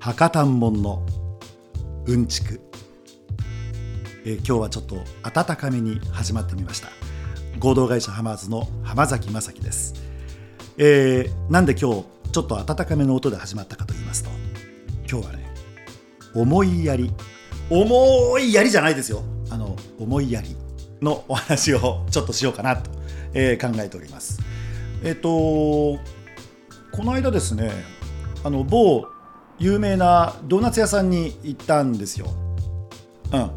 博多んものうんちく、えー今日はちょっと温かめに始まってみました。合同会社ハマーズの浜崎正樹です、えーなんで今日ちょっと温かめの音で始まったかと言いますと今日はね思いやり。重いやりじゃないですよ。あの思いやりのお話をちょっとしようかなと、えー考えております。えっ、とこの間ですねあの某有名なドーナツ屋さんに行ったんですよ。うん。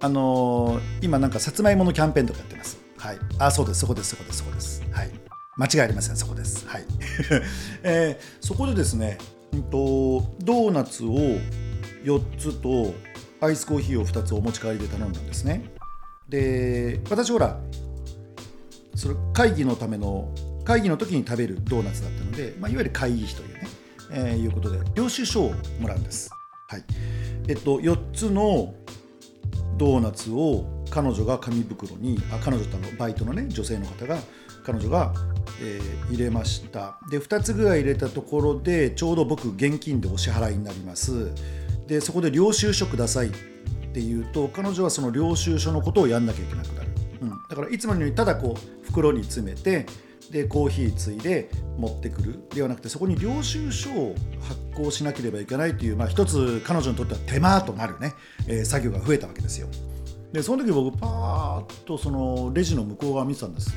あのー今なんかさつまいものキャンペーンとかやってます。はい。あそうです。そこです。そこです。そこです。はい。間違いありません。そこです。はい、えーそこでですね、うんと、ドーナツを4つとアイスコーヒーを2つお持ち帰りで頼んだんですね。で私ほらそれ会議のための会議の時に食べるドーナツだったので、まあ、いわゆる会議費という、えーいうことで領収書をもらうんです。はい。えっと、4つのドーナツを彼女が紙袋にあ彼女とのバイトのね女性の方が彼女が、えー入れました。で2つぐらい入れたところでちょうど僕現金でお支払いになります。でそこで領収書くださいっていうと彼女はその領収書のことをやんなきゃいけなくなる、うん、だからいつものようにただこう袋に詰めてでコーヒーついで持ってくる。ではなくてそこに領収書を発行しなければいけないという、まあ、一つ彼女にとっては手間となるね、えー作業が増えたわけですよ。でその時僕パーッとそのレジの向こう側見てたんです。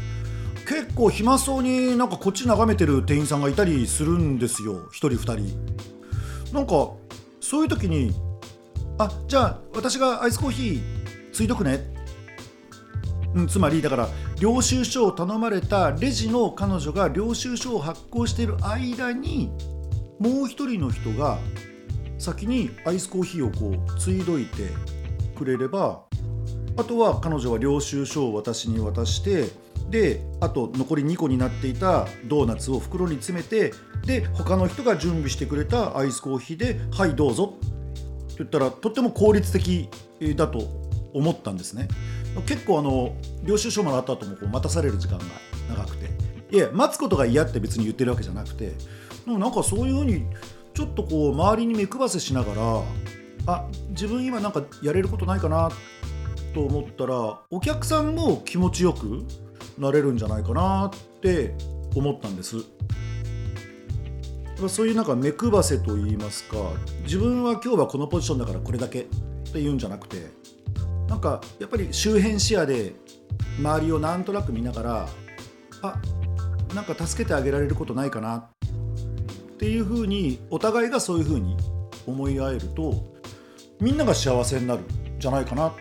結構暇そうになんかこっち眺めてる店員さんがいたりするんですよ。1人2人。なんかそういう時にあじゃあ私がアイスコーヒーついとくね。うん、つまりだから領収書を頼まれたレジの彼女が領収書を発行している間にもう一人の人が先にアイスコーヒーをこうついどいてくれればあとは彼女は領収書を私に渡してであと残り2個になっていたドーナツを袋に詰めてで他の人が準備してくれたアイスコーヒーで「はいどうぞ」って言ったらとっても効率的だと思ったんですね。結構あの領収書もらった後もこう待たされる時間が長くていや待つことが嫌って別に言ってるわけじゃなくてでもなんかそういうふうにちょっとこう周りに目配せしながらあ自分今なんかやれることないかなと思ったらお客さんも気持ちよくなれるんじゃないかなって思ったんです。そういうなんか目配せといいますか自分は今日はこのポジションだからこれだけっていうんじゃなくてなんかやっぱり周辺視野で周りをなんとなく見ながらあなんか助けてあげられることないかなっていうふうにお互いがそういうふうに思い合えるとみんなが幸せになるんじゃないかなっ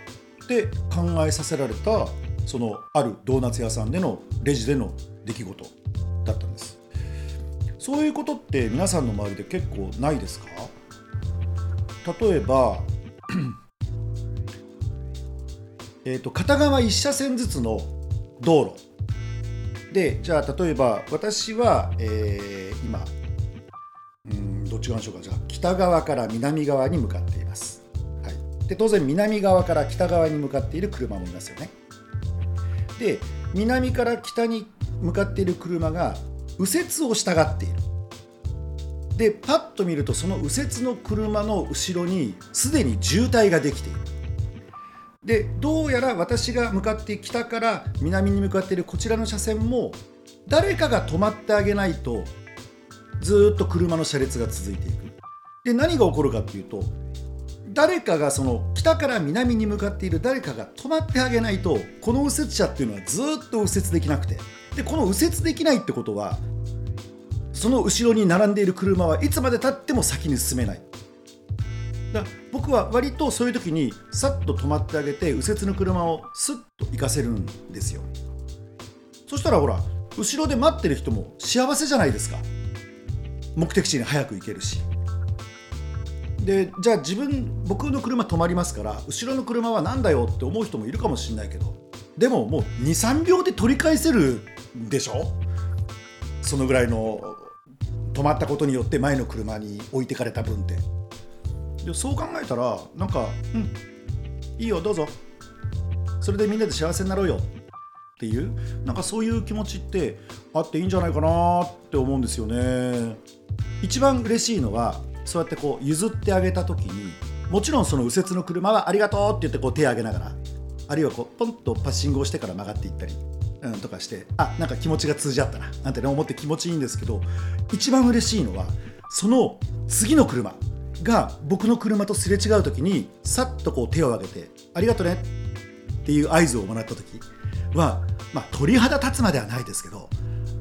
て考えさせられたそのあるドーナツ屋さんでのレジでの出来事だったんです。そういうことって皆さんの周りで結構ないですか？例えばえー、と片側1車線ずつの道路。でじゃあ例えば私は、えー今うんどっち側にしようか。じゃあ北側から南側に向かっています、はい、で当然南側から北側に向かっている車もいますよね。で南から北に向かっている車が右折を従っている。でパッと見るとその右折の車の後ろにすでに渋滞ができている。でどうやら私が向かって北から南に向かっているこちらの車線も誰かが止まってあげないとずっと車の車列が続いていく。で何が起こるかっていうと誰かがその北から南に向かっている誰かが止まってあげないとこの右折車っていうのはずっと右折できなくてでこの右折できないってことはその後ろに並んでいる車はいつまでたっても先に進めない。だ僕は割とそういう時にさっと止まってあげて右折の車をスッと行かせるんですよ。そしたらほら後ろで待ってる人も幸せじゃないですか。目的地に早く行けるし。でじゃあ自分僕の車止まりますから後ろの車は何だよって思う人もいるかもしれないけどでももう23秒で取り返せるでしょ？そのぐらいの止まったことによって前の車に置いてかれた分って。でそう考えたらなんか「うんいいよどうぞ。それでみんなで幸せになろうよ」っていうなんかそういう気持ちってあっていいんじゃないかなって思うんですよね。一番嬉しいのはそうやってこう譲ってあげた時にもちろんその右折の車はありがとうって言ってこう手を挙げながらあるいはこうポンとパッシングをしてから曲がっていったり、うん、とかしてあなんか気持ちが通じ合ったななんてね思って気持ちいいんですけど一番嬉しいのはその次の車。が僕の車とすれ違う時にさっとこう手を挙げて「ありがとね」っていう合図をもらった時は、まあ、鳥肌立つまではないですけど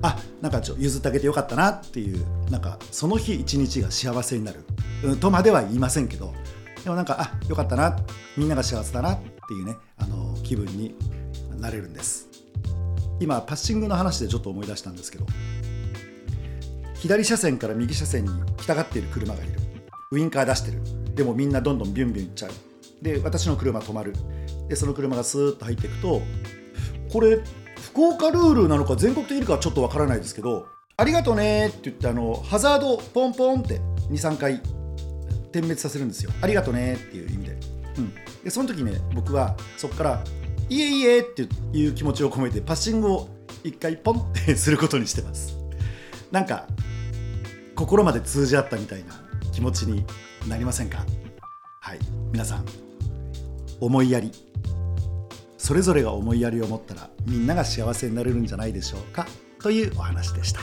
あなんかちょ譲ってあげてよかったなっていうなんかその日一日が幸せになる、うん、とまでは言いませんけどでもなんかあよかったなみんなが幸せだなっていうねあの気分になれるんです。今パッシングの話でちょっと思い出したんですけど左車線から右車線に来たがっている車がいる。ウインカー出してる。でもみんなどんどんビュンビュンいっちゃう。で私の車止まる。でその車がスーッと入っていくとこれ福岡ルールなのか全国的にかはちょっとわからないですけどありがとうねって言ってあのハザードポンポンって23回点滅させるんですよ。ありがとうねっていう意味で,、うん、でその時ね僕はそこからいえいえっていう気持ちを込めてパッシングを一回ポンってすることにしてます。なんか心まで通じ合ったみたいな。気持ちになりませんか？はい。皆さん思いやり。それぞれが思いやりを持ったらみんなが幸せになれるんじゃないでしょうか？というお話でした。